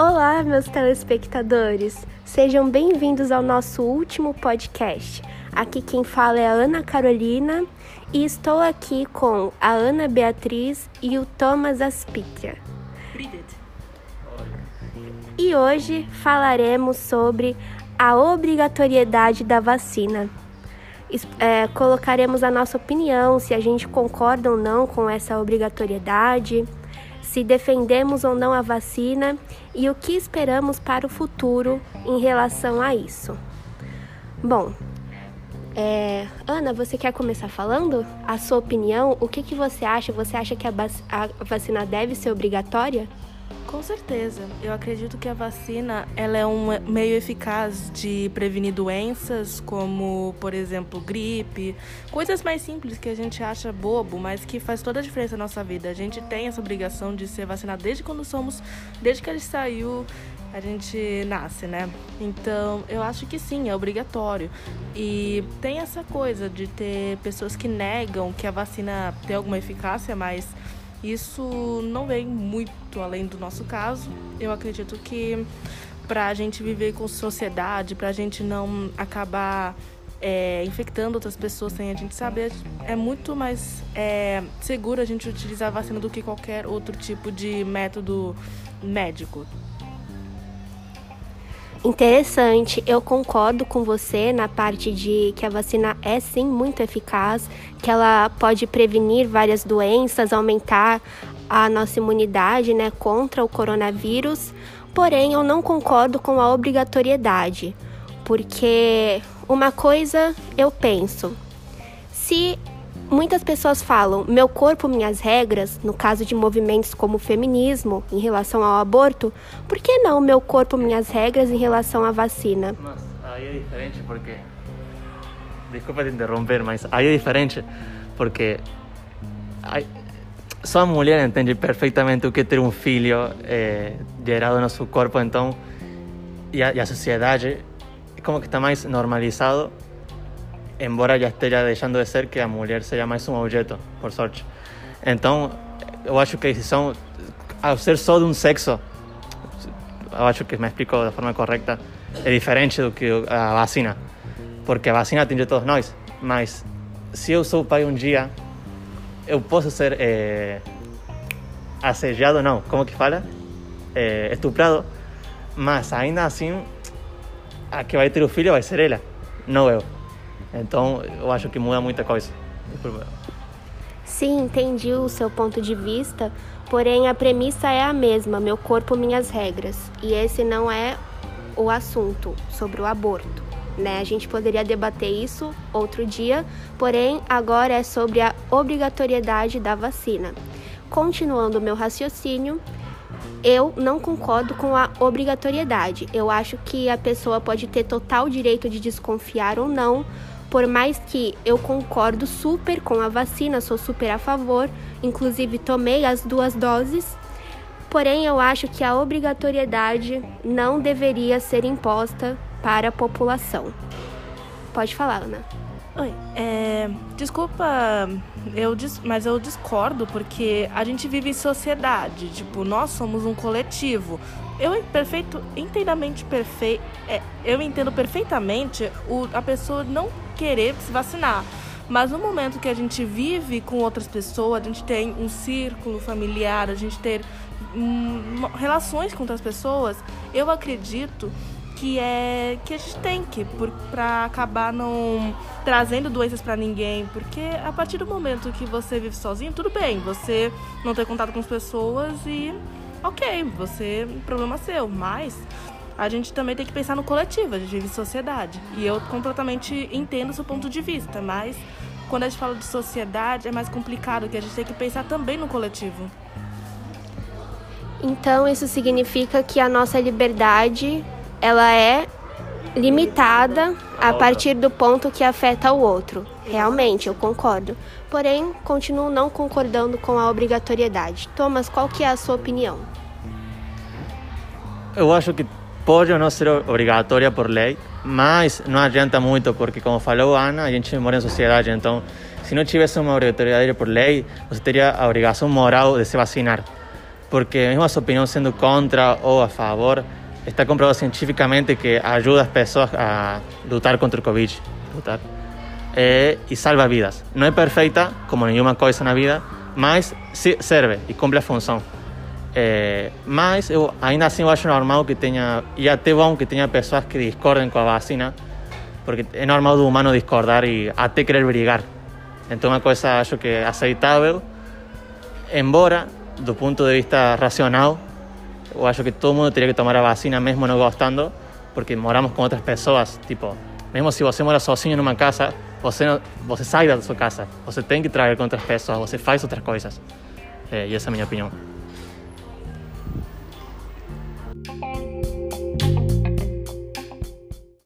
Olá, meus telespectadores! Sejam bem-vindos ao nosso último podcast. Aqui quem fala é a Ana Carolina e estou aqui com a Ana Beatriz e o Thomas Aspitra. E hoje falaremos sobre a obrigatoriedade da vacina. É, colocaremos a nossa opinião, se a gente concorda ou não com essa obrigatoriedade se defendemos ou não a vacina e o que esperamos para o futuro em relação a isso. Bom, é, Ana, você quer começar falando a sua opinião? O que, que você acha? Você acha que a, a vacina deve ser obrigatória? Com certeza. Eu acredito que a vacina ela é um meio eficaz de prevenir doenças como, por exemplo, gripe, coisas mais simples que a gente acha bobo, mas que faz toda a diferença na nossa vida. A gente tem essa obrigação de ser vacinado desde quando somos, desde que gente saiu, a gente nasce, né? Então, eu acho que sim, é obrigatório. E tem essa coisa de ter pessoas que negam que a vacina tem alguma eficácia, mas isso não vem muito além do nosso caso. Eu acredito que para a gente viver com sociedade, para a gente não acabar é, infectando outras pessoas sem a gente saber, é muito mais é, seguro a gente utilizar a vacina do que qualquer outro tipo de método médico. Interessante, eu concordo com você na parte de que a vacina é sim muito eficaz, que ela pode prevenir várias doenças, aumentar a nossa imunidade né, contra o coronavírus. Porém, eu não concordo com a obrigatoriedade, porque uma coisa eu penso: se Muitas pessoas falam meu corpo, minhas regras, no caso de movimentos como o feminismo em relação ao aborto, por que não meu corpo, minhas regras em relação à vacina? Mas aí é diferente porque. Desculpa te interromper, mas aí é diferente porque. Só a mulher entende perfeitamente o que é ter um filho é, gerado no seu corpo, então. E a, e a sociedade como que está mais normalizado embora já esteja deixando de ser que a mulher seja mais um objeto, por sorte. Então, eu acho que a decisão, ao ser só de um sexo, eu acho que me explico da forma correta, é diferente do que a vacina. Porque a vacina atinge todos nós, mas se eu sou pai um dia, eu posso ser é, assediado, não, como que fala? É, estuprado, mas ainda assim, a que vai ter o filho vai ser ela, não eu. Então, eu acho que muda muita coisa. Sim, entendi o seu ponto de vista, porém a premissa é a mesma: meu corpo, minhas regras. E esse não é o assunto sobre o aborto. Né? A gente poderia debater isso outro dia, porém agora é sobre a obrigatoriedade da vacina. Continuando o meu raciocínio, eu não concordo com a obrigatoriedade. Eu acho que a pessoa pode ter total direito de desconfiar ou não, por mais que eu concordo super com a vacina, sou super a favor, inclusive tomei as duas doses, porém eu acho que a obrigatoriedade não deveria ser imposta para a população. Pode falar, Ana. Oi, é, desculpa, eu mas eu discordo porque a gente vive em sociedade, tipo, nós somos um coletivo. Eu perfeito, inteiramente perfeito, é, eu entendo perfeitamente o, a pessoa não querer se vacinar. Mas no momento que a gente vive com outras pessoas, a gente tem um círculo familiar, a gente ter hum, relações com outras pessoas, eu acredito que é que a gente tem que para acabar não trazendo doenças para ninguém, porque a partir do momento que você vive sozinho, tudo bem, você não tem contato com as pessoas e OK, você problema seu, mas a gente também tem que pensar no coletivo, a gente vive em sociedade. E eu completamente entendo o seu ponto de vista, mas quando a gente fala de sociedade é mais complicado, que a gente tem que pensar também no coletivo. Então isso significa que a nossa liberdade ela é limitada a partir do ponto que afeta o outro. Realmente, eu concordo. Porém, continuo não concordando com a obrigatoriedade. Thomas, qual que é a sua opinião? Eu acho que pode não ser obrigatória por lei, mas não adianta muito, porque como falou Ana, a gente mora em sociedade, então se não tivesse uma obrigatoriedade por lei, você teria a obrigação moral de se vacinar. porque mesmo a sua opinião sendo contra ou a favor, está comprovado cientificamente que ajuda as pessoas a lutar contra o Covid. Lutar. É, e salva vidas. Não é perfeita, como nenhuma coisa na vida, mas serve e cumpre a função. É, mas eu ainda assim eu acho normal que tenha, e até bom que tenha pessoas que discordem com a vacina, porque é normal do humano discordar e até querer brigar. Então, uma coisa acho que é aceitável, embora do ponto de vista racional, eu acho que todo mundo teria que tomar a vacina mesmo não gostando, porque moramos com outras pessoas, tipo, mesmo se você mora sozinho numa casa, você, não, você sai da casa, você tem que trabalhar com outras pessoas, você faz outras coisas. É, e essa é a minha opinião.